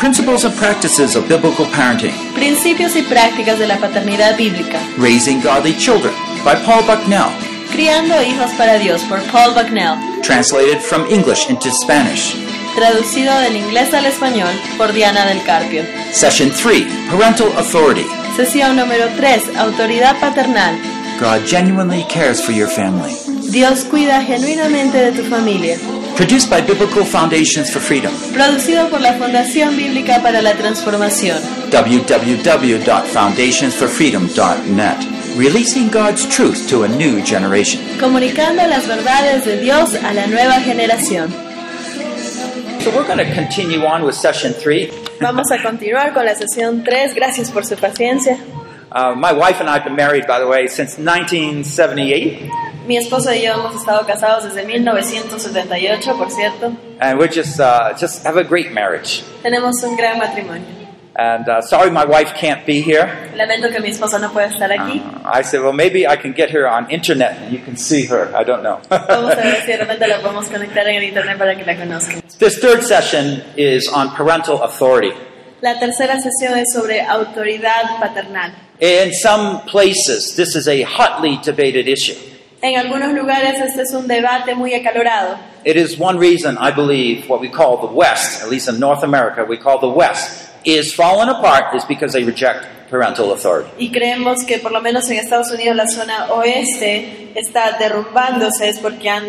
Principles and practices of biblical parenting. Principios y prácticas de la paternidad bíblica. Raising Godly Children by Paul Bucknell. Criando hijos para Dios por Paul Bucknell. Translated from English into Spanish. Traducido del inglés al español por Diana del Carpio. Session 3 Parental Authority. Sesión número 3. Autoridad paternal. God genuinely cares for your family. Dios cuida genuinamente de tu familia. Produced by Biblical Foundations for Freedom. Producido por la Fundación Bíblica para la Transformación. www.foundationsforfreedom.net. Releasing God's truth to a new generation. Comunicando las verdades de Dios a la nueva generación. So we're going to continue on with session 3. Vamos a continuar con la sesión 3. Gracias por su paciencia. Uh, my wife and I have been married, by the way, since 1978. Mi esposo y yo hemos estado casados desde 1978, por cierto. And we just, uh, just have a great marriage. Tenemos un gran matrimonio. And uh, sorry my wife can't be here. Lamento que mi esposo no pueda estar aquí. Uh, I said, well, maybe I can get her on internet and you can see her. I don't know. Vamos a ver si de repente la conectar en el internet para que la conozcan. this third session is on parental authority. La tercera sesión es sobre autoridad paternal. In some places, this is a hotly debated issue. En algunos lugares este es un debate muy acalorado. It is one reason I believe what we call the West, at least in North America, we call the West, is falling apart is because they reject parental authority. Y creemos que por lo menos en Estados Unidos la zona oeste está derrumbándose es porque han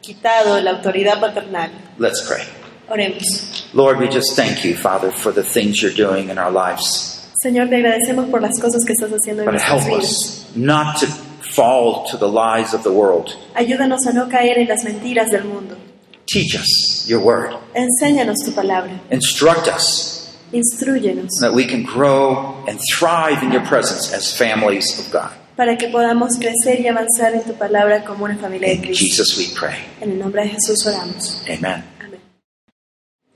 quitado la autoridad paternal. Let's pray. Oremos. Lord, we just thank you, Father, for the things you're doing in our lives. Señor, te agradecemos por las cosas que estás haciendo en But nuestras vidas. not to fall to the lies of the world. Ayúdanos a no caer en las mentiras del mundo. Teach us your word. Enséñanos tu palabra. Instruct us Instruyenos that we can grow and thrive in your presence as families of God. para que podamos crecer y avanzar en tu palabra como una familia de Cristo. Jesus we pray. En el nombre de Jesús oramos. Amen. Amén.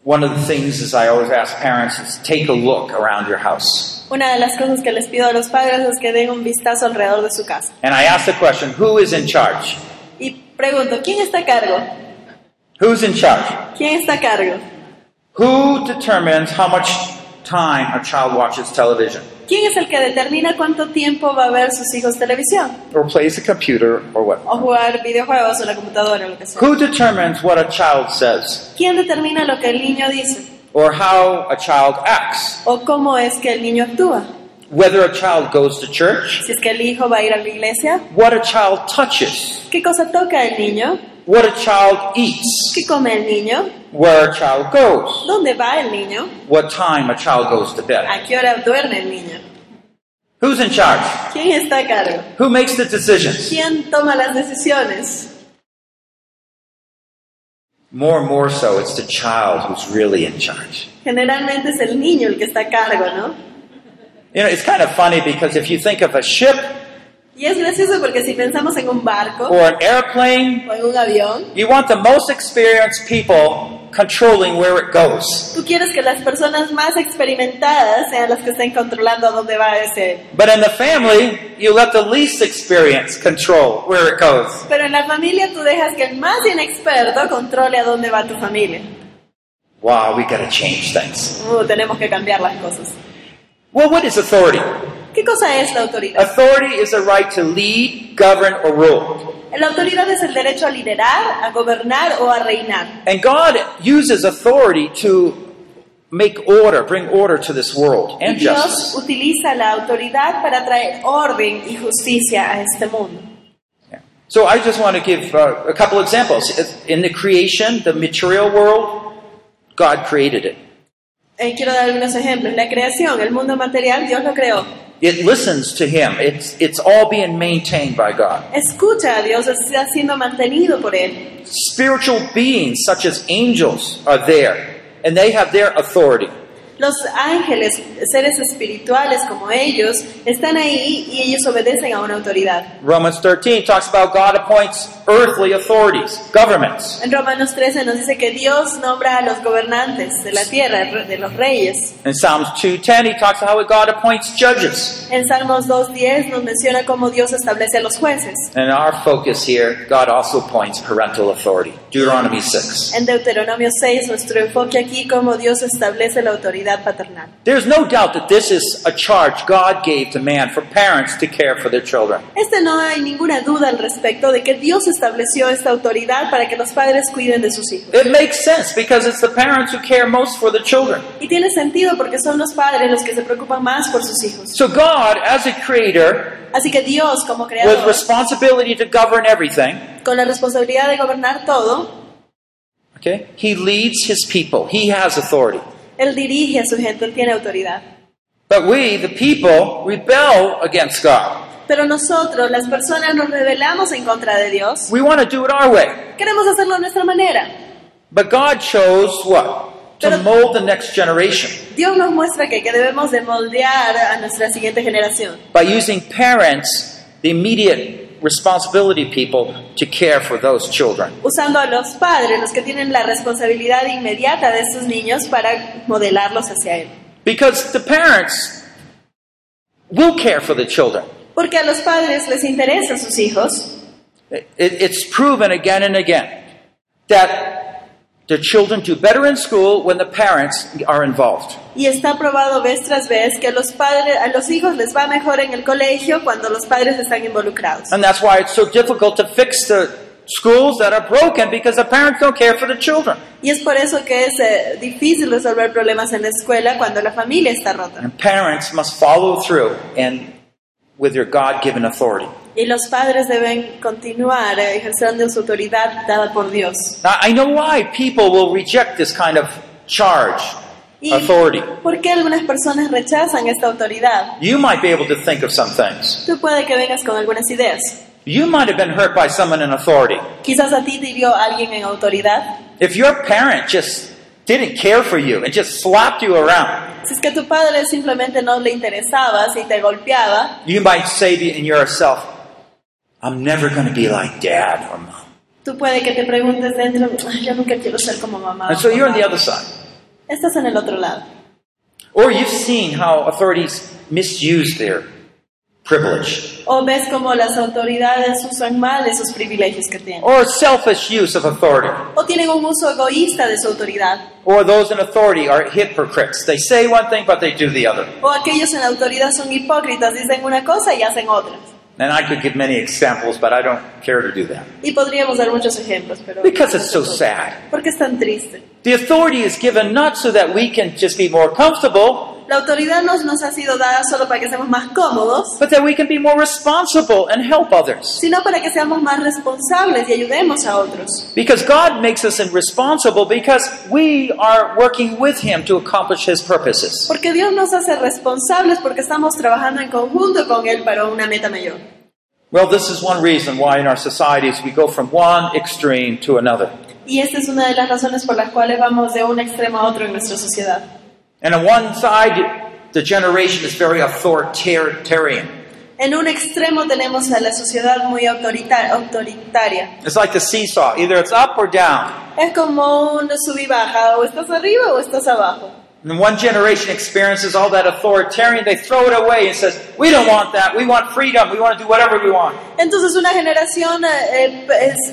One of the things is I always ask parents is take a look around your house. Una de las cosas que les pido a los padres es que den un vistazo alrededor de su casa. And I ask the question, who is in charge? Y pregunto, ¿quién está a cargo? Who's in charge? ¿Quién está a cargo? Who determines how much time a child watches television ¿Quién es el que determina cuánto tiempo va a ver sus hijos televisión? or plays a computer or what? O jugar videojuegos o la computadora o lo que sea. Who determines what a child says ¿Quién determina lo que el niño dice? Or how a child acts? ¿O cómo es que el niño actúa? Whether a child goes to church, Si es que el hijo va a ir a la iglesia, what a child touches, ¿qué cosa toca el niño? what a child eats, ¿Qué come el niño? where a child goes, ¿Dónde va el niño? what time a child goes to bed. ¿A qué hora duerme el niño? Who's in charge? ¿Quién está a cargo? Who makes the decisions? ¿Quién toma las decisiones? More and more so, it's the child who's really in charge. Generalmente es el niño el que está a cargo, ¿no? You know, it's kind of funny because if you think of a ship Y es gracioso porque si pensamos en un barco or an airplane, o en un avión, you want the most experienced people controlling where it goes. tú quieres que las personas más experimentadas sean las que estén controlando dónde va ese. But in the family, you let the least experienced control where it goes. Pero en la familia tú dejas que el más inexperto controle a dónde va tu familia. Wow, we got to change things. Uh, tenemos que cambiar las cosas. Well, what is authority? ¿Qué cosa es la autoridad? Authority is a right to lead, govern, or rule. La autoridad es el derecho a liderar, a gobernar o a reinar. And God uses authority to make order, bring order to this world Y and Dios justice. utiliza la autoridad para traer orden y justicia a este mundo. Yeah. So I just want to give uh, a couple examples. In the creation, the material world, God created it. Eh, quiero dar algunos ejemplos. La creación, el mundo material, Dios lo creó. It listens to Him. It's, it's all being maintained by God. Escucha a Dios, está siendo mantenido por Él. Spiritual beings such as angels are there, and they have their authority. Los ángeles, seres espirituales como ellos, están ahí y ellos obedecen a una autoridad. Romans 13 talks about God appoints earthly authorities, governments. En Romanos 13 nos dice que Dios nombra a los gobernantes de la tierra, de los reyes. In Psalms 2:10 he talks about how God appoints judges. En Salmos 2.10 nos menciona cómo Dios establece a los jueces. And our focus here, God also appoints parental authority. Deuteronomy 6. En Deuteronomio 6, nuestro enfoque aquí, cómo Dios establece la autoridad autoridad paternal. There's no doubt that this is a charge God gave to man for parents to care for their children. Este no hay ninguna duda al respecto de que Dios estableció esta autoridad para que los padres cuiden de sus hijos. It makes sense because it's the parents who care most for the children. Y tiene sentido porque son los padres los que se preocupan más por sus hijos. So God, as a creator, Así que Dios, como with responsibility to govern everything, con la responsabilidad de gobernar todo, okay, he leads his people. He has authority. Él dirige a su gente, Él tiene autoridad. But we, the people, rebel against God. Pero nosotros, las personas, nos rebelamos en contra de Dios. We want to do it our way. Queremos hacerlo a nuestra manera. But God chose what? To Pero- mold the next generation Dios nos muestra que, que debemos de moldear a nuestra siguiente generación, by using parents, the immediate responsibility people, to care for those children. usando a los padres, los que tienen la responsabilidad inmediata de estos niños, para modelarlos hacia Él. Because the parents will care for the children. Porque a los padres les interesan sus hijos. It- it's proven again and again that the children do better in school when the parents are involved. Y está probado vez tras vez que los padres, a los hijos les va mejor en el colegio cuando los padres están involucrados. And that's why it's so difficult to fix the schools that are broken because the parents don't care for the children. Y es por eso que es eh, difícil resolver problemas en la escuela cuando la familia está rota. And parents must follow through and with their God-given authority. Y los padres deben continuar ejerciendo su autoridad dada por Dios. Now, I know why people will reject this kind of charge, ¿Y authority. por qué algunas personas rechazan esta autoridad? You might be able to think of some things. Tú puede que vengas con algunas ideas. You might have been hurt by someone in authority. Quizás a ti te hirió alguien en autoridad. If your parent just didn't care for you and just slapped you around, Si es que tu padre simplemente no le interesaba, si te golpeaba, you might say to in yourself, I'm never going to be like dad or mom. tú puede que te preguntes dentro, "Ay, yo nunca quiero ser como mamá. And so you're on papá". the other side. Estás en el otro lado. Or you've seen how authorities misuse their privilege. O ves como las autoridades usan mal esos privilegios que tienen. Or selfish use of authority. O tienen un uso egoísta de su autoridad. Or those in authority are hypocrites. They say one thing, but they do the other. O aquellos en la autoridad son hipócritas, dicen una cosa y hacen otra. And I could give many examples, but I don't care to do that. Y podríamos dar muchos ejemplos, pero... Because it's so sad. Porque es tan triste. The authority is given not so that we can just be more comfortable, La autoridad nos, nos ha sido dada solo para que seamos más cómodos, but that we can be more responsible and help others. sino para que seamos más responsables y ayudemos a otros. Because God makes us responsible because we are working with Him to accomplish His purposes. Porque Dios nos hace responsables porque estamos trabajando en conjunto con Él para una meta mayor. Well, this is one reason why in our societies we go from one extreme to another. Y esta es una de las razones por las cuales vamos de un extremo a otro en nuestra sociedad. And on one side, the generation is very authoritarian. En un extremo tenemos a la sociedad muy autorita- autoritaria. It's like a seesaw, either it's up or down. Es como un sub y baja, o estás arriba o estás abajo. And one generation experiences all that authoritarian, they throw it away and says, "We don't want that. We want freedom. We want to do whatever we want." Entonces una generación eh,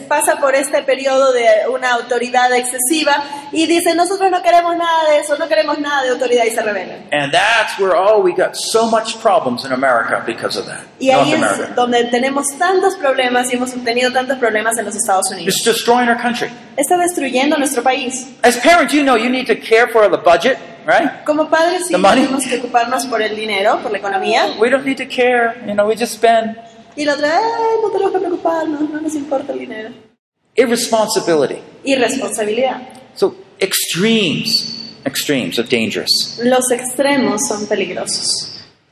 pasa por este periodo de una autoridad excesiva y dice, nosotros no queremos nada de eso, no queremos nada de autoridad y se rebelan. And that's where oh, we got so much problems in America because of that. Y ahí North es America. donde tenemos tantos problemas y hemos tenido tantos problemas en los Estados Unidos. It's destroying our country. Está destruyendo nuestro país. As parents, you know you need to care for the budget, right? Como padres sí The money. tenemos que ocuparnos por el dinero, por la economía. We don't need to care. You know, we just spend. Y la otra, "Ay, no tenemos que preocuparnos, no nos importa el dinero. Irresponsibility. Irresponsabilidad. So extremes, extremes are dangerous. Los extremos son peligrosos.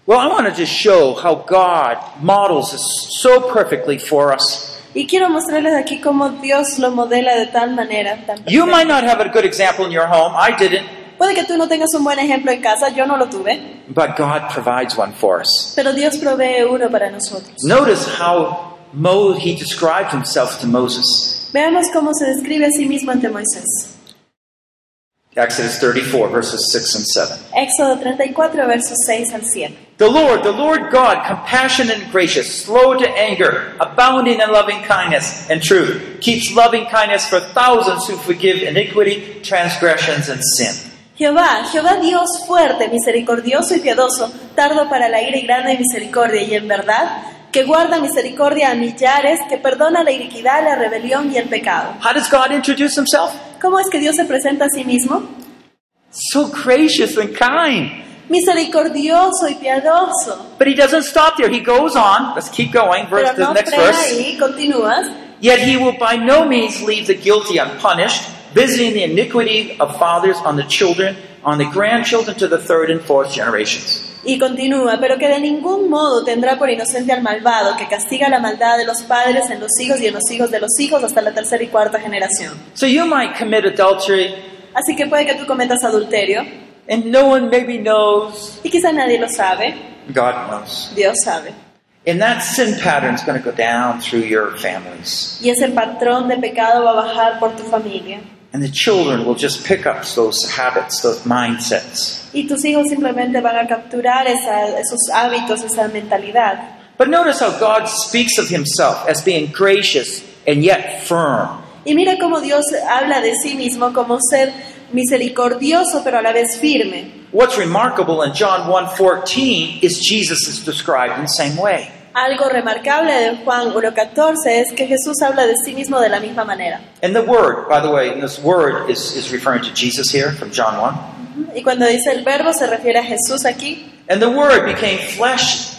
Well, I want to just show how God models this so perfectly for us. Y quiero mostrarles aquí cómo Dios lo modela de tal manera. Tan You might not have a good example in your home. I didn't, Puede que tú no tengas un buen ejemplo en casa, yo no lo tuve, but God provides one for us. pero Dios provee uno para nosotros. Notice how Mo, he described himself to Moses. Veamos cómo se describe a sí mismo ante Moisés. Exodus 34, verses 6 and 7. Éxodo 34, versos 6 al 7. The Lord, the Lord God, compassionate and gracious, slow to anger, abounding in loving kindness and truth, keeps loving kindness for thousands who forgive iniquity, transgressions, and sin. Jehová, Jehová Dios fuerte, misericordioso y piadoso, tardo para la ira y grande misericordia, y en verdad, que guarda misericordia a millares, que perdona la iniquidad, la rebelión y el pecado. How does God introduce himself? ¿Cómo es que Dios se presenta a sí mismo? So gracious and kind. Misericordioso y piadoso. But he doesn't stop there. He goes on. Let's keep going. Verse Pero the next verse. ahí, continúas. Yet he will by no means leave the guilty unpunished, visiting the iniquity of fathers on the children, on the grandchildren to the third and fourth generations. Y continúa, pero que de ningún modo tendrá por inocente al malvado, que castiga la maldad de los padres en los hijos y en los hijos de los hijos hasta la tercera y cuarta generación. So you might commit adultery, Así que puede que tú cometas adulterio, and no one maybe knows. y quizá nadie lo sabe, God knows. Dios sabe. And that sin pattern is going to go down through your families. Y ese patrón de pecado va a bajar por tu familia. And the children will just pick up those habits, those mindsets. Y tus hijos simplemente van a capturar esa- esos hábitos, esa mentalidad. But notice how God speaks of himself as being gracious and yet firm. Y mira cómo Dios habla de sí mismo como ser misericordioso, pero a la vez firme. What's remarkable in John 1:14 is Jesus is described in the same way. Algo remarcable de Juan 1.14 es que Jesús habla de sí mismo de la misma manera. And the word, by the way, this word is, is referring to Jesus here from John 1. Y cuando dice el verbo se refiere a Jesús aquí. And the word became flesh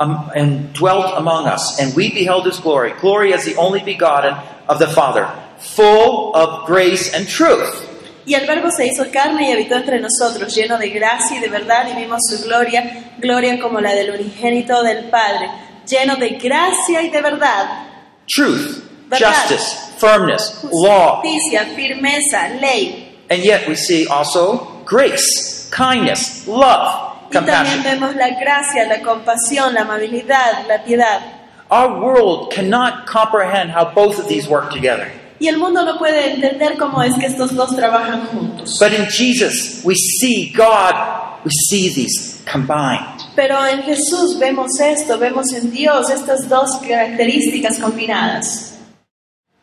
um, and dwelt among us, and we beheld his glory, glory as the only begotten of the Father, full of grace and truth. Y el verbo se hizo carne y habitó entre nosotros, lleno de gracia y de verdad, y vimos su gloria, gloria como la del unigénito del Padre, lleno de gracia y de verdad, Truth, Verdad. justice, firmness, law. justicia, firmeza, ley. And yet we see also grace, kindness, love, Y también compassion. vemos la gracia, la compasión, la amabilidad, la piedad. Our world cannot comprehend how both of these work together. Y el mundo no puede entender cómo es que estos dos trabajan juntos. But in Jesus, we see God, we see these combined. Pero en Jesús vemos esto, vemos en Dios estas dos características combinadas.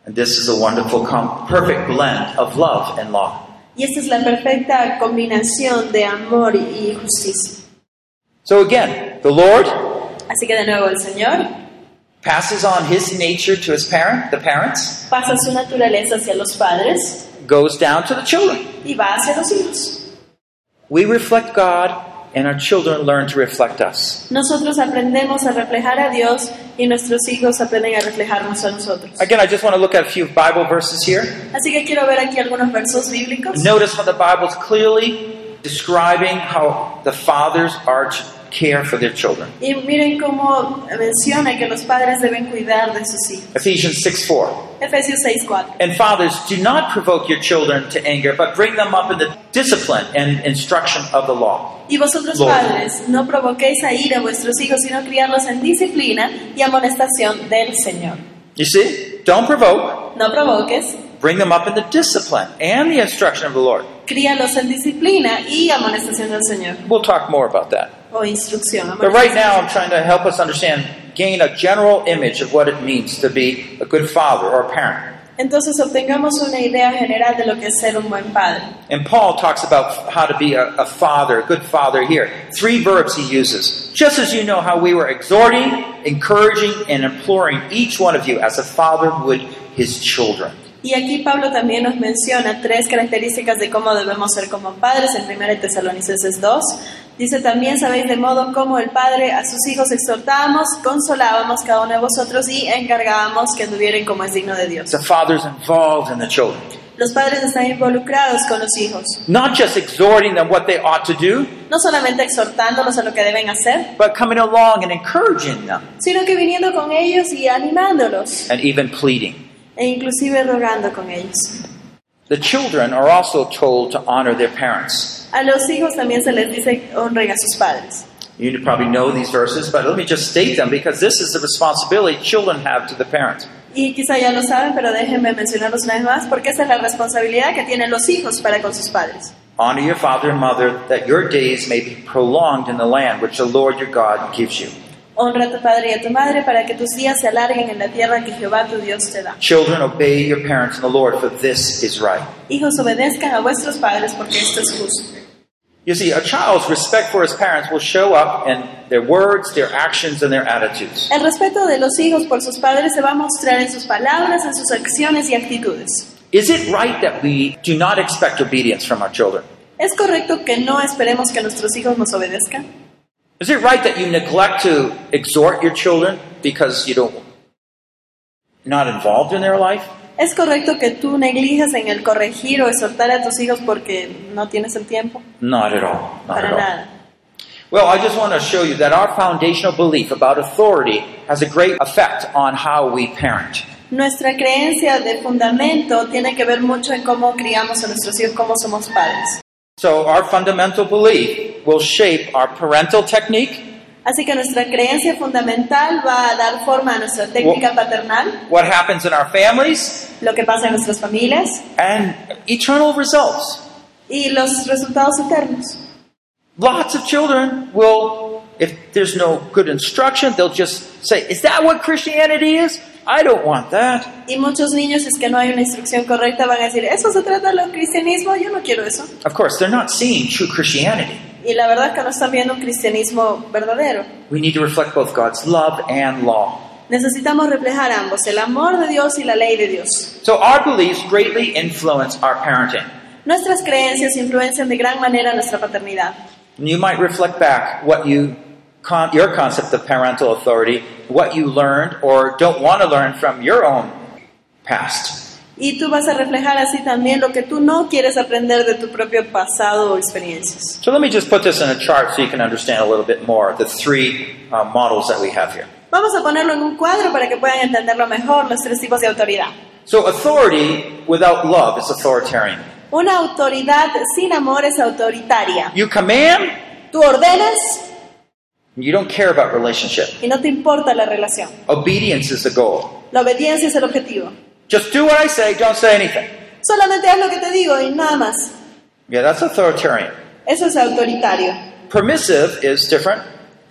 And this is a wonderful, perfect blend of love and law. Y esta es la perfecta combinación de amor y justicia. So again, the Lord Así que de nuevo el Señor passes on his nature to his parent, the parents, pasa su naturaleza hacia los padres goes down to the children. y va hacia los hijos. We reflect God, and our children learn to reflect us. Nosotros aprendemos a reflejar a Dios y nuestros hijos aprenden a reflejarnos a nosotros. Again, I just want to look at a few Bible verses here. Así que quiero ver aquí algunos versos bíblicos. Notice how the Bible is clearly describing how the fathers are to care for their children. Y miren cómo menciona que los padres deben cuidar de sus hijos. Ephesians 6 4. Efesios 6:4. And fathers, do not provoke your children to anger, but bring them up in the discipline and instruction of the law. Y vosotros Lord. padres, no provoquéis a ira a vuestros hijos, sino criarlos en disciplina y amonestación del Señor. You see? Don't provoke. No provoques, Bring them up in the discipline and the instruction of the Lord. críalos en disciplina y amonestación del Señor. We'll talk more about that. O instrucción. But right now, I'm trying to help us understand, gain a general image of what it means to be a good father or a parent. Entonces obtengamos una idea general de lo que es ser un buen padre. And Paul talks about how to be a, a father, a good father here. Three verbs he uses. Just as you know how we were exhorting, encouraging, and imploring each one of you as a father would his children. Y aquí Pablo también nos menciona tres características de cómo debemos ser como padres en 1 Tesalonicenses 2. Dice también, sabéis de modo como el Padre a sus hijos exhortábamos, consolábamos cada uno de vosotros y encargábamos que anduvieren como es digno de Dios. The father's involved in the children. Los padres están involucrados con los hijos, Not just exhorting them what they ought to do, no solamente exhortándolos a lo que deben hacer, but coming along and encouraging them sino que viniendo con ellos y animándolos and even pleading. E inclusive rogando con ellos. The children are also told to honor their parents. A los hijos también se les dice honren a sus padres. You probably know these verses, but let me just state them because this is the responsibility children have to the parents. Y quizá ya lo saben, pero déjenme mencionarlos una vez más, porque esa es la responsabilidad que tienen los hijos para con sus padres. Honor your father and mother that your days may be prolonged in the land which the Lord your God gives you. Honra a tu padre y a tu madre para que tus días se alarguen en la tierra que Jehová tu Dios te da. Children, obey your parents in the Lord, for this is right. Hijos, obedezcan a vuestros padres porque esto es justo. You see, a child's respect for his parents will show up in their words, their actions, and their attitudes. El respeto de los hijos por sus padres se va a mostrar en sus palabras, en sus acciones y actitudes. Is it right that we do not expect obedience from our children? ¿Es correcto que no esperemos que nuestros hijos nos obedezcan? Is it right that you neglect to exhort your children because you don't you're not involved in their life? ¿Es correcto que tú neglijas en el corregir o exhortar a tus hijos porque no tienes el tiempo? Not at all. Not Para at all. nada. Well, I just want to show you that our foundational belief about authority has a great effect on how we parent. Nuestra creencia de fundamento tiene que ver mucho en cómo criamos a nuestros hijos, cómo somos padres. So, our fundamental belief will shape our parental technique, Así que nuestra creencia fundamental va a dar forma a nuestra técnica paternal, what happens in our families, lo que pasa en nuestras familias and eternal results. y los resultados eternos. Lots of children will, if there's no good instruction, they'll just say, Is that what Christianity is? I don't want that. Y muchos niños, es que no hay una instrucción correcta, van a decir, ¿eso se trata del cristianismo? Yo no quiero eso. Of course, they're not seeing true Christianity. Y la verdad es que no están viendo un cristianismo verdadero. We need to reflect both God's love and law. Necesitamos reflejar ambos, el amor de Dios y la ley de Dios. So, our beliefs greatly influence our parenting. Nuestras creencias influencian de gran manera nuestra paternidad. And you might reflect back what you con- your concept of parental authority, what you learned or don't want to learn from your own past. Y tú vas a reflejar así también lo que tú no quieres aprender de tu propio pasado o experiencias. So let me just put this in a chart so you can understand a little bit more the three uh, models that we have here. Vamos a ponerlo en un cuadro para que puedan entenderlo mejor los tres tipos de autoridad. So authority without love is authoritarian. Una autoridad sin amor es autoritaria. You command, Tú ordenas you don't care about relationship. y no te importa la relación. Obedience is the goal. La obediencia es el objetivo. Just do what I say, don't say anything. Solamente haz lo que te digo y nada más. Yeah, that's authoritarian. Eso es autoritario. Permissive is different.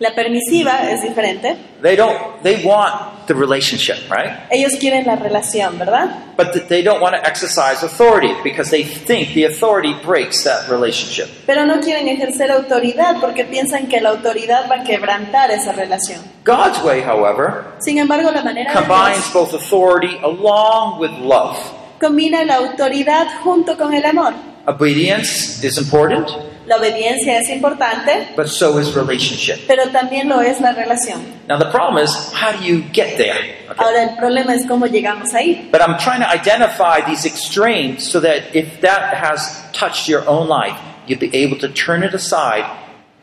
La permisiva es diferente. They don't they want the relationship, right? Ellos quieren la relación, ¿verdad? But th- they don't want to exercise authority because they think the authority breaks that relationship. Pero no quieren ejercer autoridad porque piensan que la autoridad va a quebrantar esa relación. God's way, however, Sin embargo, la manera de combines Dios both authority along with love. combina la autoridad junto con el amor. Obedience is important, La obediencia es importante, but so is relationship. pero también lo es la relación. Now the problem is, how do you get there? Okay. Ahora el problema es cómo llegamos ahí. But I'm trying to identify these extremes so that if that has touched your own life, you'll be able to turn it aside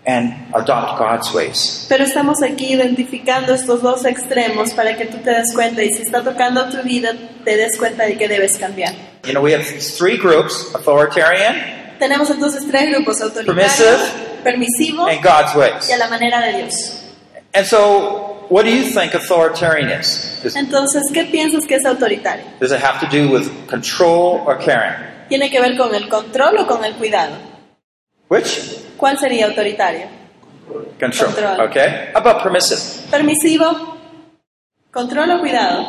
and adopt God's ways. Pero estamos aquí identificando estos dos extremos para que tú te des cuenta y si está tocando tu vida, te des cuenta de que debes cambiar. You know, we have three groups authoritarian Tenemos entonces tres grupos, autoritario, Permissive. permisivo and God's ways. y a la manera de Dios. And so, what do you think authoritarian is? Does, Entonces, ¿qué piensas que es autoritario? does it have to do with control or caring? ¿Tiene que ver con el control o con el cuidado? Which? ¿Cuál sería autoritario? Control. Control. Okay. How about permissive? Permisivo, control o cuidado.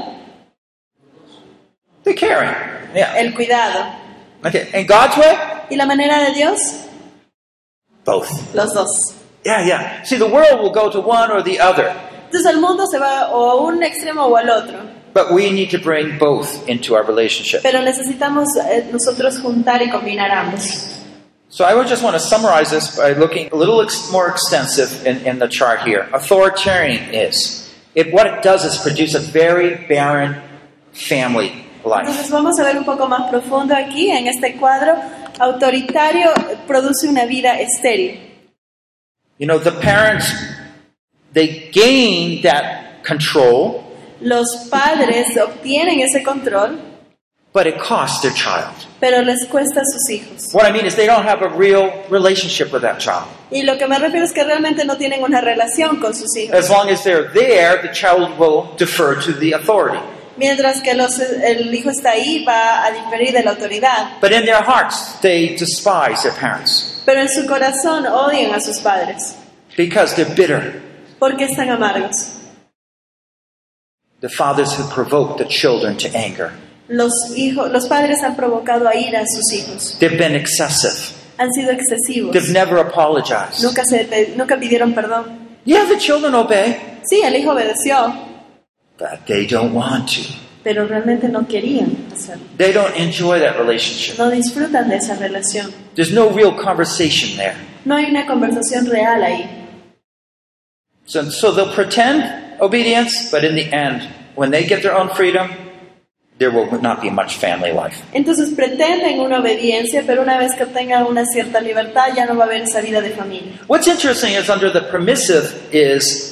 The caring. Yeah. El cuidado. Okay. And God's way? ¿Y la manera de Dios? Both. Los dos. Yeah, yeah. See, the world will go to one or the other, Entonces el mundo se va o a un extremo o al otro. but we need to bring both into our relationship. Pero necesitamos eh, nosotros juntar y combinar ambos. So I would just want to summarize this by looking a little ex- more extensive in, in the chart here. Authoritarian is. It, what it does is produce a very barren family life. Entonces vamos a ver un poco más profundo aquí en este cuadro. Autoritario produce una vida estéril. You know, the parents, they gain that control, Los padres obtienen ese control, but it costs their child. pero les cuesta a sus hijos. What I mean is they don't have a real relationship with that child. Y lo que me refiero es que realmente no tienen una relación con sus hijos. As long as they're there, the child will defer to the authority. Mientras que los- el hijo está ahí, va a diferir de la autoridad. But in their hearts, they despise their parents Pero en su corazón odian a sus padres. because they're bitter. ¿Por qué están amargos? The fathers have provoked the children to anger. Los, hijos, los padres han provocado a ira a sus hijos. They've been excessive. Han sido excesivos. They've never apologized. Nunca, se, nunca pidieron perdón. Yeah, the children obey, Sí, el hijo obedeció, but they don't want to. pero realmente no querían hacerlo. They don't enjoy that relationship. No disfrutan de esa relación. There's no real conversation there. No hay una conversación real ahí. So, so they'll pretend obedience, but in the end, when they get their own freedom, there will not be much family life. Entonces pretenden una obediencia, pero una vez que obtengan una cierta libertad ya no va a haber esa vida de familia. What's interesting is under the permissive is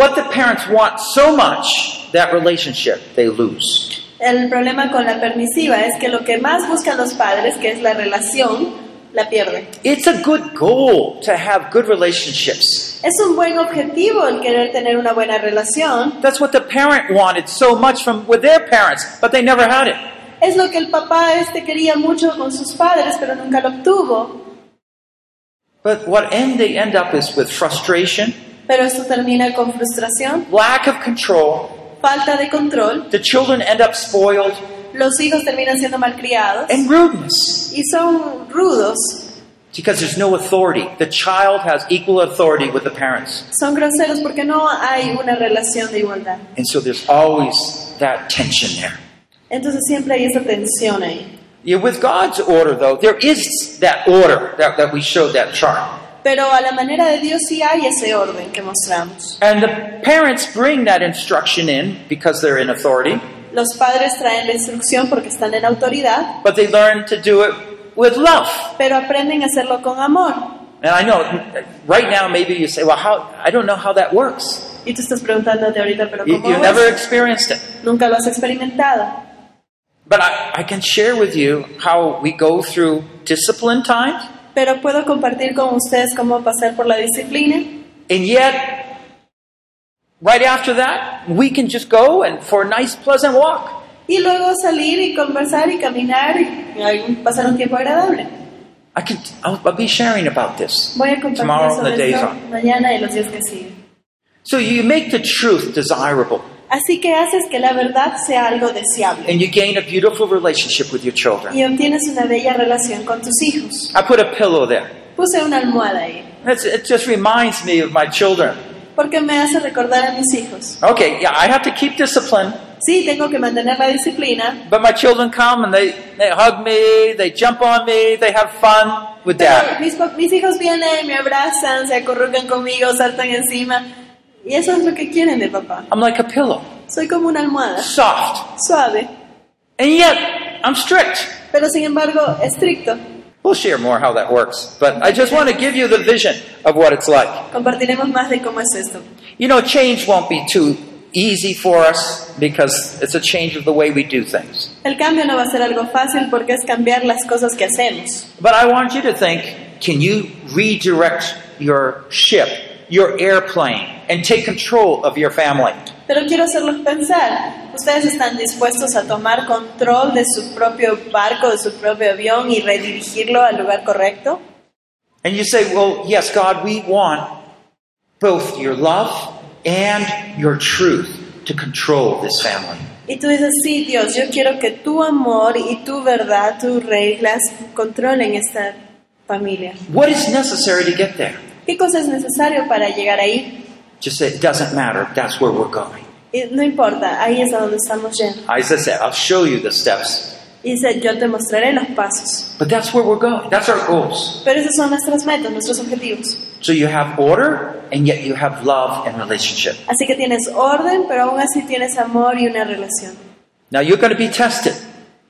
what the parents want so much, that relationship they lose. El problema con la permisiva es que lo que más buscan los padres, que es la relación, la pierden. It's a good goal to have good relationships. Es un buen objetivo el querer tener una buena relación. That's what the parent wanted so much from with their parents, but they never had it. Es lo que el papá este quería mucho con sus padres, pero nunca lo obtuvo. But what end they end up is with frustration, Pero esto termina con frustración, lack of control. falta de control. The children end up spoiled Los hijos terminan siendo malcriados and rudeness y son rudos, because there's no authority. The child has equal authority with the parents. son groseros porque no hay una relación de igualdad. And so there's always that tension there. Entonces siempre hay esa tensión ahí. Yeah, with God's order, though, there is that order that, that we showed that chart. Pero a la manera de Dios sí hay ese orden que mostramos. And the parents bring that instruction in because they're in authority, Los padres traen la instrucción porque están en autoridad, but they learn to do it with love. pero aprenden a hacerlo con amor. And I know right now maybe you say, well, how, I don't know how that works. Y tú estás preguntándote ahorita, pero ¿cómo you never experienced it. Nunca lo has experimentado. But I, I can share with you how we go through discipline times, Pero puedo compartir con ustedes cómo pasar por la disciplina. and yet, right after that, we can just go and for a nice, pleasant walk. Y luego salir y conversar y caminar y pasar un tiempo agradable. I can, I'll, I'll be sharing about this Voy a compartir tomorrow and the days on. mañana y los días que siguen. So you make the truth desirable, Así que haces que la verdad sea algo deseable and you gain a beautiful relationship with your children. y obtienes una bella relación con tus hijos. I put a pillow there. Puse una almohada ahí it just reminds me of my children. porque me hace recordar a mis hijos. Okay, yeah, I have to keep discipline, Sí, tengo que mantener la disciplina, but my children come and they, they hug me, they jump on me, they have fun with pero dad. mis, pa- mis hijos vienen, me abrazan, se acurrucan conmigo, saltan encima y eso es lo que quieren de papá. I'm like a pillow, Soy como una almohada, soft, suave, and yet I'm strict. pero sin embargo estricto. We'll share more how that works, but I just want to give you the vision of what it's like. Compartiremos más de cómo es esto. You know, change won't be too easy for us because it's a change of the way we do things. El cambio no va a ser algo fácil porque es cambiar las cosas que hacemos. But I want you to think can you redirect your ship, your airplane, and take control of your family? Pero quiero hacerlos pensar. ¿Ustedes están dispuestos a tomar control de su propio barco, de su propio avión y redirigirlo al lugar correcto? And you say, well, yes, God, we want both your love and your truth to control this family. Y tú dices, sí, Dios, yo quiero que tu amor y tu verdad, tus reglas controlen esta familia. What is necessary to get there? ¿Qué cosa es necesario para llegar ahí? Just say, it doesn't matter. That's where we're going. No importa, ahí es a donde estamos yendo. As I said, I'll show you the steps. Dice, yo te mostraré los pasos. But that's where we're going. That's our goals. Pero esos son nuestras metas, nuestros objetivos. So you have order, and yet you have love and relationship. Así que tienes orden, pero aún así tienes amor y una relación. Now you're going to be tested.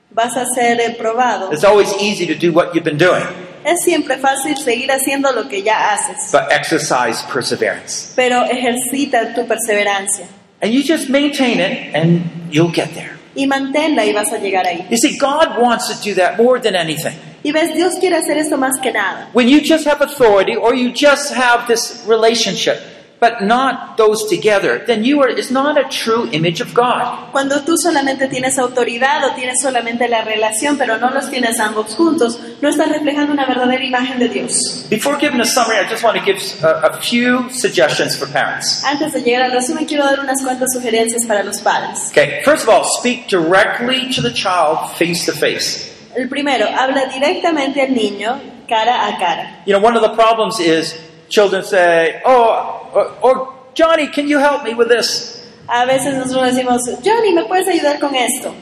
Vas a ser eh, probado. It's always easy to do what you've been doing, Es siempre fácil seguir haciendo lo que ya haces, but exercise perseverance. pero ejercita tu perseverancia And you just maintain it, and you'll get there. y manténla y vas a llegar ahí. You see, God wants to do that more than anything. Y ves, Dios quiere hacer esto más que nada. When you just have authority or you just have this relationship, but not those together, then you are is not a true image of God. Cuando tú solamente tienes autoridad o tienes solamente la relación, pero no los tienes ambos juntos, no estás reflejando una verdadera imagen de Dios. Before giving a summary, I just want to give a, a few suggestions for parents. Antes de llegar al resumen, quiero dar unas cuantas sugerencias para los padres. Okay, first of all, speak directly to the child face to face. El primero, habla directamente al niño cara a cara. You know, one of the problems is children say, "Oh, or, or Johnny, can you help me with this?" A veces nosotros decimos, Johnny, ¿me puedes ayudar con esto?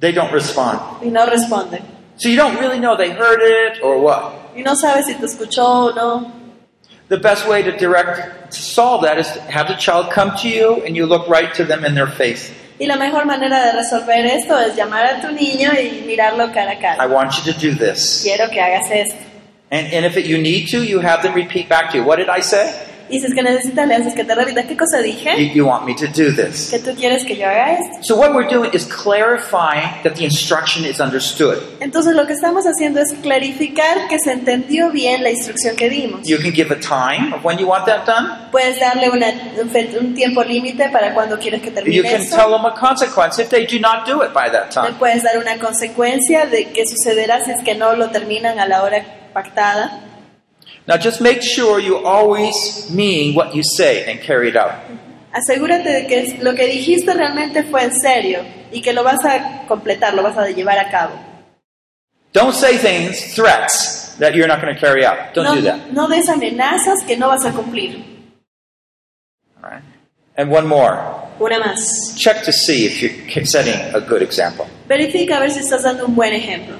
They don't respond. Y no responden. So you don't really know they heard it or what. Y no sabes si te escuchó o no. The best way to direct to solve that is to have the child come to you and you look right to them in their face. Y la mejor manera de resolver esto es llamar a tu niño y mirarlo cara a I cara. want you to do this. Quiero que hagas esto. And, and if it, you need to, you have them repeat back to you. What did I say? Y si es que necesitas, le haces que te repita, ¿qué cosa You, dije? you want me to do this. Que tú quieres que yo haga esto. So what we're doing is clarifying that the instruction is understood. Entonces lo que estamos haciendo es clarificar que se entendió bien la instrucción que dimos. You can give a time of when you want that done. Puedes darle una- un, fe- un tiempo límite para cuando quieres que You termine can eso. tell them a consequence if they do not do it by that Le time. puedes dar una consecuencia de qué sucederá si es que no lo terminan a la hora pactada. Now just make sure you always mean what you say and carry it out. Asegúrate de que lo que dijiste realmente fue en serio y que lo vas a completar, lo vas a llevar a cabo. Don't say things, threats, that you're not going to carry out. Don't no, do that. no des amenazas que no vas a cumplir. All right? And one more. Una más. Check to see if you're setting a good example. Verifica a ver si estás dando un buen ejemplo.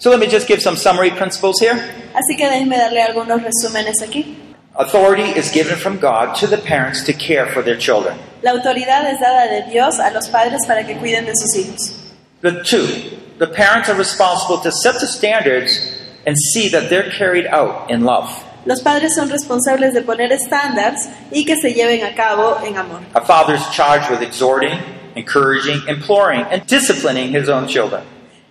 So let me just give some summary principles here. Así que déjeme darle algunos resúmenes aquí. Authority is given from God to the parents to care for their children. La autoridad es dada de Dios a los padres para que cuiden de sus hijos. The two, the parents are responsible to set the standards and see that they're carried out in love. Los padres son responsables de poner estándares y que se lleven a cabo en amor. A father is charged with exhorting, encouraging, imploring, and disciplining his own children.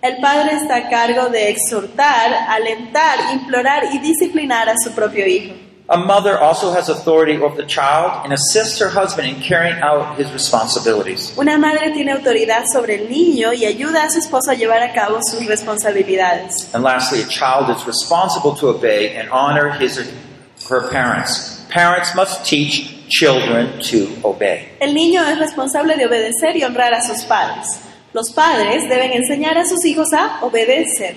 El padre está a cargo de exhortar, alentar, implorar y disciplinar a su propio hijo. A mother also has authority over the child and assists her husband in carrying out his responsibilities. Una madre tiene autoridad sobre el niño y ayuda a su esposo a llevar a cabo sus responsabilidades. And lastly, a child is responsible to obey and honor his or her parents. Parents must teach children to obey. El niño es responsable de obedecer y honrar a sus padres. Los padres deben enseñar a sus hijos a obedecer.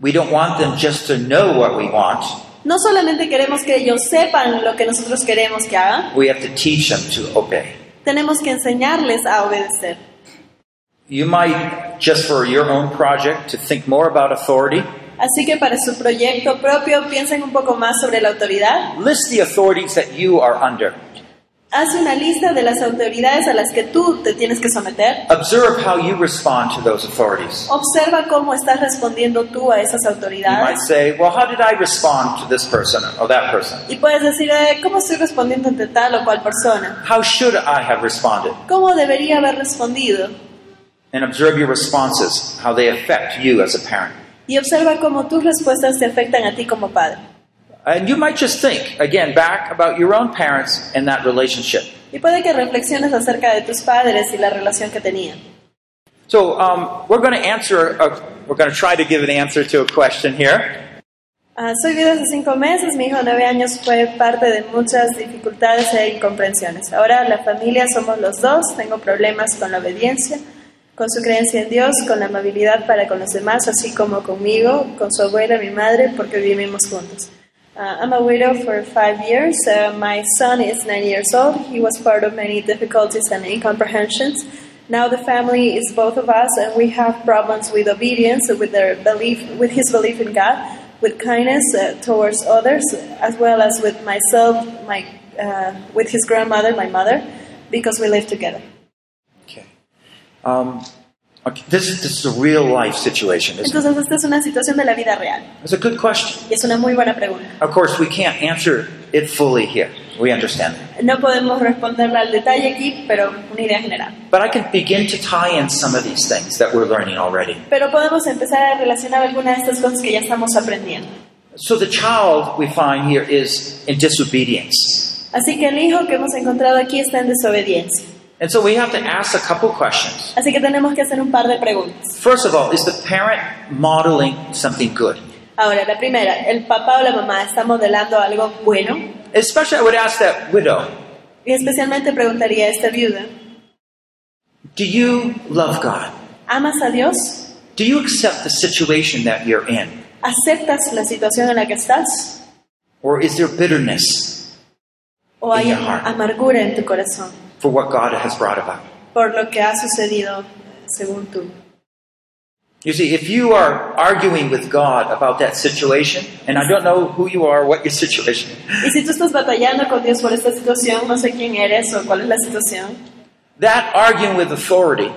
We don't want them just to know what we want. No solamente queremos que ellos sepan lo que nosotros queremos que hagan, We have to teach them to obey. tenemos que enseñarles a obedecer. You might, just for your own project, to think more about authority, Así que para su proyecto propio piensen un poco más sobre la autoridad. list the authorities that you are under. Haz una lista de las autoridades a las que tú te tienes que someter. Observe how you respond to those authorities. Observa cómo estás respondiendo tú a esas You might autoridades. say, well, how did I respond to this person or that person? Y puedes decir, eh, ¿cómo estoy respondiendo ante tal o cual persona? How should I have responded? ¿Cómo debería haber respondido? And observe your responses, how they affect you as a parent. Y observa cómo tus respuestas te afectan a ti como padre. And you might just think, again, back about your own parents and that relationship. Y puede que reflexiones acerca de tus padres y la relación que tenían. So um, we're going to answer, a, we're going to try to give an answer to a question here. Ah, soy viuda hace cinco meses, mi hijo de nueve años fue parte de muchas dificultades e incomprensiones. Ahora la familia somos los dos, tengo problemas con la obediencia, con su creencia en Dios, con la amabilidad para con los demás, así como conmigo, con su abuela, mi madre, porque vivimos juntos. Uh, I'm a widow for five years. Uh, my son is nine years old. He was part of many difficulties and incomprehensions. Now the family is both of us, and we have problems with obedience, with their belief, with his belief in God, with kindness uh, towards others, as well as with myself, my, uh, with his grandmother, my mother, because we live together. Okay. Um, okay. This, this is a real life situation, isn't it? Entonces esta es una situación de la vida real It's a good question. y es una muy buena pregunta. Of course, we can't answer it fully here. We understand that. No podemos responderla al detalle aquí, pero una idea general. But I can begin to tie in some of these things that we're learning already. Pero podemos empezar a relacionar algunas de estas cosas que ya estamos aprendiendo. So the child we find here is in disobedience. Así que el hijo que hemos encontrado aquí está en desobediencia. And so we have to ask a couple questions. Así que tenemos que hacer un par de preguntas. First of all, is the parent modeling something good? Ahora, la primera, ¿el papá o la mamá está modelando algo bueno? Especially, I would ask that widow Y especialmente preguntaría a esta viuda, Do you love God? ¿amas a Dios? Do you accept the situation that you're in? ¿Aceptas la situación en la que estás? Or is there bitterness ¿O hay In your heart. amargura en tu corazón for what God has brought about? por lo que ha sucedido según tú? You see, if you are arguing with God about that situation, and I don't know who you are, what your situation is, Y si tú estás batallando con Dios por esta situación, no sé quién eres o cuál es la situación, that arguing with authority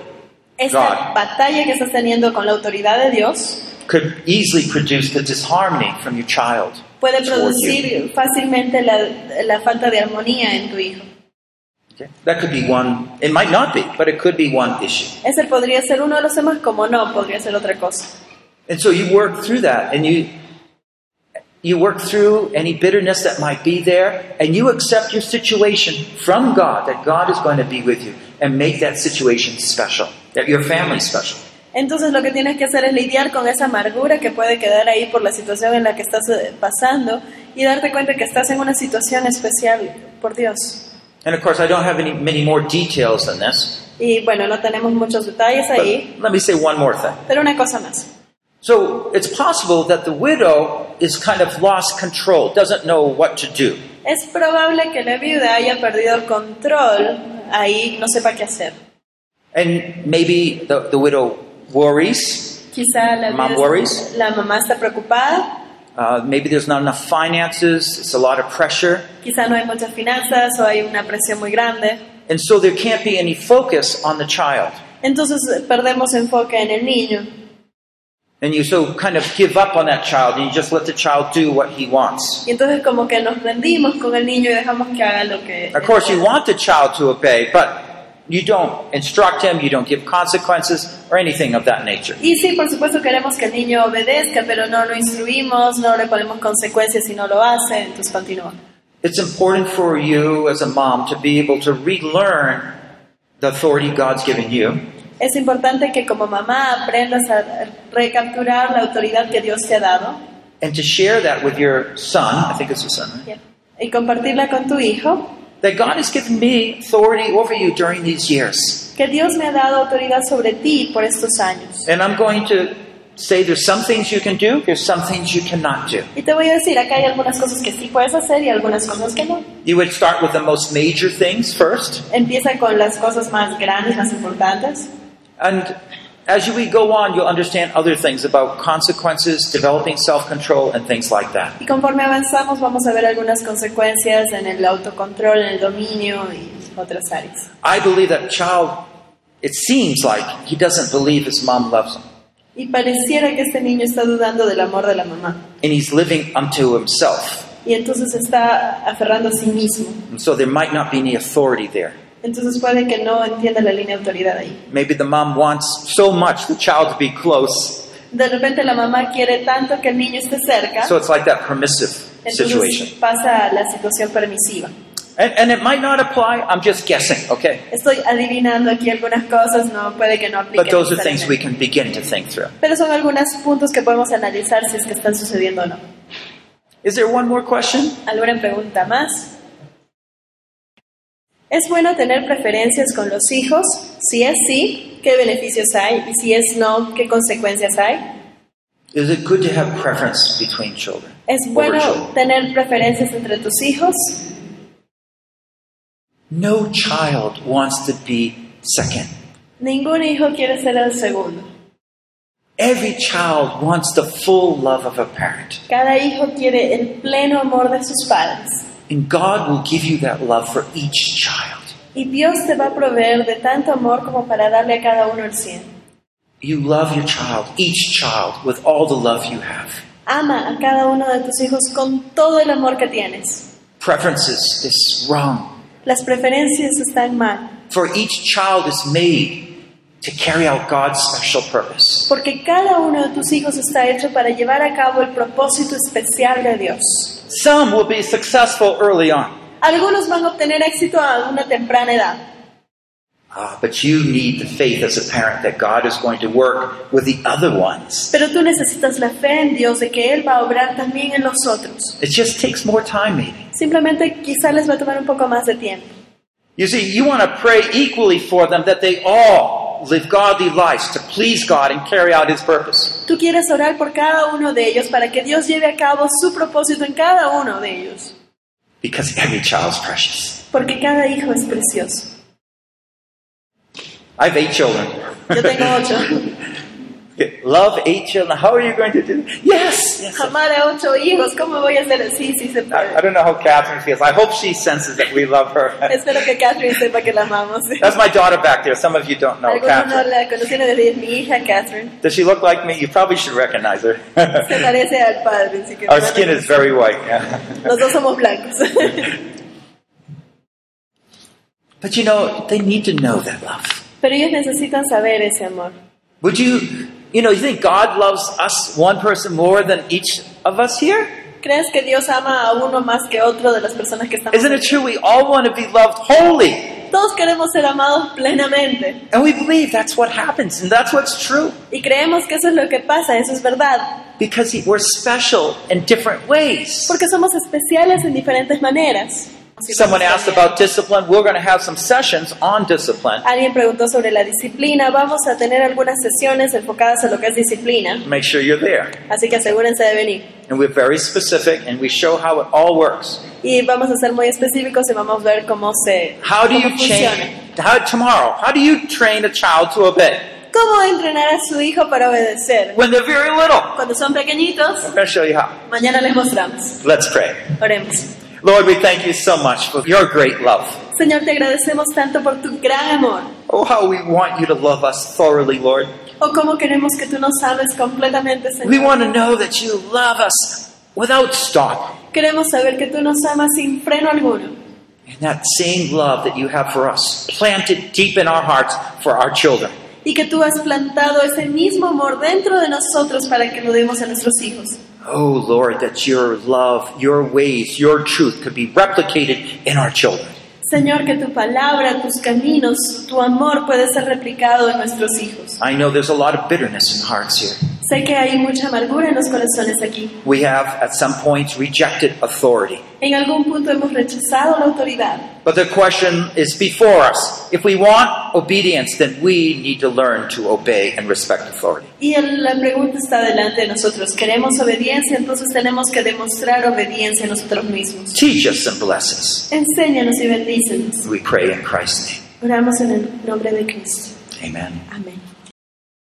esta God. batalla que estás teniendo con la autoridad de Dios could easily produce the disharmony from your child. puede producir fácilmente la, la falta de armonía en tu hijo. Okay? That could be one, it might not be, but it could be one issue. Ese podría ser uno de los temas, como no, podría ser otra cosa. And so you work through that and you you work through any bitterness that might be there and you accept your situation from God that God is going to be with you and make that situation special, that your family special. Entonces lo que tienes que hacer es lidiar con esa amargura que puede quedar ahí por la situación en la que estás eh, pasando y darte cuenta que estás en una situación especial por Dios. And of course, I don't have any many more details than this. Y bueno, no tenemos muchos detalles ahí, But let me say one more thing. pero una cosa más. So it's possible that the widow is kind of lost control, doesn't know what to do. Es probable que la viuda haya perdido el control ahí, no sepa qué hacer. And maybe the, the widow worries. Quizá la, Mom viuda- worries. la mamá está preocupada, Uh, maybe there's not enough finances. It's a lot of pressure. quizá no hay muchas finanzas o hay una presión muy grande. And so there can't be any focus on the child. Entonces perdemos enfoque en el niño. And you so kind of give up on that child and you just let the child do what he wants. Y entonces como que nos rendimos con el niño y dejamos que haga lo que... Of course, you want the child to obey, but you don't instruct him, you don't give consequences or anything of that nature. Y sí, por supuesto queremos que el niño obedezca, pero no lo instruimos, no le ponemos consecuencias si no lo hace, entonces continúa. It's important for you as a mom to be able to relearn the authority God's given you Es importante que como mamá aprendas a recapturar la autoridad que Dios te ha dado and to share that with your son. I think it's your son, right? y compartirla con tu hijo, That God has given me authority over you during these years. que Dios me ha dado autoridad sobre ti por estos años. And I'm going to say there's some things you can do, there's some things you cannot do. Y te voy a decir, acá hay algunas cosas que sí puedes hacer y algunas cosas que no. You would start with the most major things first. Empieza con las cosas más grandes, más importantes. And as we go on, you'll understand other things about consequences, developing self control, and things like that. Y conforme avanzamos vamos a ver algunas consecuencias en el autocontrol, en el dominio y otras áreas. I believe that child, it seems like he doesn't believe his mom loves him. Y pareciera que este niño está dudando del amor de la mamá. And he's living unto himself. Y entonces está aferrando a sí mismo. And so there might not be any authority there. Entonces puede que no entienda la línea de autoridad ahí. Maybe the mom wants so much the child to be close. De repente la mamá quiere tanto que el niño esté cerca, So it's like that permissive entonces situation. pasa la situación permisiva. And, and it might not apply, I'm just guessing, okay? Estoy adivinando aquí algunas cosas, no puede que no aplique. But those are things we can begin to think through. Pero son algunos puntos que podemos analizar si es que están sucediendo o no. Is there one more question? ¿Alguna pregunta más? ¿Es bueno tener preferencias con los hijos? Si es sí, ¿qué beneficios hay? Y si es no, ¿qué consecuencias hay? Is it good to have preference between children? ¿Es bueno children? tener preferencias entre tus hijos? No child wants to be second. Ningún hijo quiere ser el segundo. Every child wants the full love of a parent. Cada hijo quiere el pleno amor de sus padres. And God will give you that love for each child. Y Dios te va a proveer de tanto amor como para darle a cada uno el cien. You love your child, each child, with all the love you have. Ama a cada uno de tus hijos con todo el amor que tienes. Preferences is wrong. Las preferencias están mal. For each child is made to carry out God's special purpose. Porque cada uno de tus hijos está hecho para llevar a cabo el propósito especial de Dios. Some will be successful early on, Algunos van a obtener éxito a una temprana edad, Ah, but you need the faith as a parent that God is going to work with the other ones. pero tú necesitas la fe en Dios de que Él va a obrar también en los otros. It just takes more time, maybe. Simplemente quizá les va a tomar un poco más de tiempo. You see, you want to pray equally for them that they all live godly lives to please God and carry out His purpose. Tú quieres orar por cada uno de ellos para que Dios lleve a cabo su propósito en cada uno de ellos, Because every child's precious. porque cada hijo es precioso. I have eight children. Yo tengo ocho. Love eight children. How are you going to do? Yes. yes. Amar a ocho hijos, ¿cómo voy a hacer así? Sí se I, I don't know how Catherine feels. I hope she senses that we love her. Espero que Catherine sepa que la amamos. That's my daughter back there. Some of you don't know no Catherine. la conocen de mi hija Catherine. Does she look like me? You probably should recognize her. Se parece al padre, así que Our skin is very white. Yeah. los dos somos blancos. But you know, they need to know that love. Pero ellos necesitan saber ese amor. Would you, you know, you think God loves us, one person, more than each of us here? ¿Crees que Dios ama a uno más que otro de las personas que estamos Isn't it true? We all want to be loved wholly. Todos queremos ser amados plenamente And we believe that's what happens, and that's what's true. y creemos que eso es lo que pasa, eso es verdad, Because we're special in different ways. porque somos especiales en diferentes maneras. Someone asked about discipline. We're going to have some sessions on discipline. Alguien preguntó sobre la disciplina, vamos a tener algunas sesiones enfocadas en lo que es disciplina, Make sure you're there. así que asegúrense de venir. And we're very specific, and we show how it all works. Y vamos a ser muy específicos y vamos a ver cómo se How do you change? How, tomorrow, how do you train a child to obey? ¿Cómo entrenar a su hijo para obedecer? When they're very little. Cuando son pequeñitos, I'm going to show you how. mañana les mostramos. Let's pray. Oremos. Lord, we thank you so much for your great love. Señor, te agradecemos tanto por tu gran amor. Oh, how we want you to love us thoroughly, Lord. O cómo queremos que tú nos ames completamente, Señor. We want to know that you love us without stop. Queremos saber que tú nos amas sin freno alguno. And that same love that you have for us, planted deep in our hearts for our children. Y que tú has plantado ese mismo amor dentro de nosotros para que lo demos a nuestros hijos. Oh, Lord, that your love, your ways, your truth could be replicated in our children. Señor, que tu palabra, tus caminos, tu amor puede ser replicado en nuestros hijos. I know there's a lot of bitterness in hearts here. Sé que hay mucha amargura en los corazones aquí. We have, at some points, rejected authority. En algún punto hemos rechazado la autoridad. But the question is before us. If we want obedience, then we need to learn to obey and respect authority. Y la pregunta está delante de nosotros. ¿Queremos obediencia? Entonces tenemos que demostrar obediencia a nosotros mismos. Teach us and bless us. Enséñanos y bendícenos. We pray in Christ's name. Oramos en el nombre de Cristo. Amen.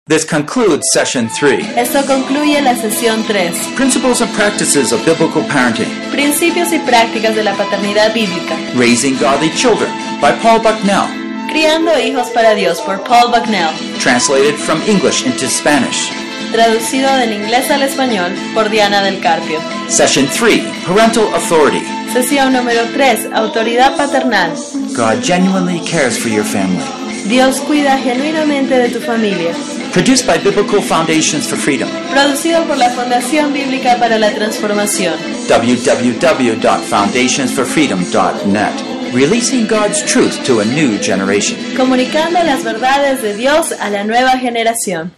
This concludes session three. Esto concluye la sesión 3. Principles and practices of biblical parenting. Principios y prácticas de la paternidad bíblica. Raising Godly Children by Paul Bucknell. Criando hijos para Dios por Paul Bucknell. Translated from English into Spanish. Traducido del inglés al español por Diana del Carpio. Session three. Parental Authority. Sesión número 3. Autoridad paternal. God genuinely cares for your family. Dios cuida genuinamente de tu familia. Produced by Biblical Foundations for Freedom. Producido por la Fundación Bíblica para la Transformación. www.foundationsforfreedom.net. Releasing God's truth to a new generation. Comunicando las verdades de Dios a la nueva generación.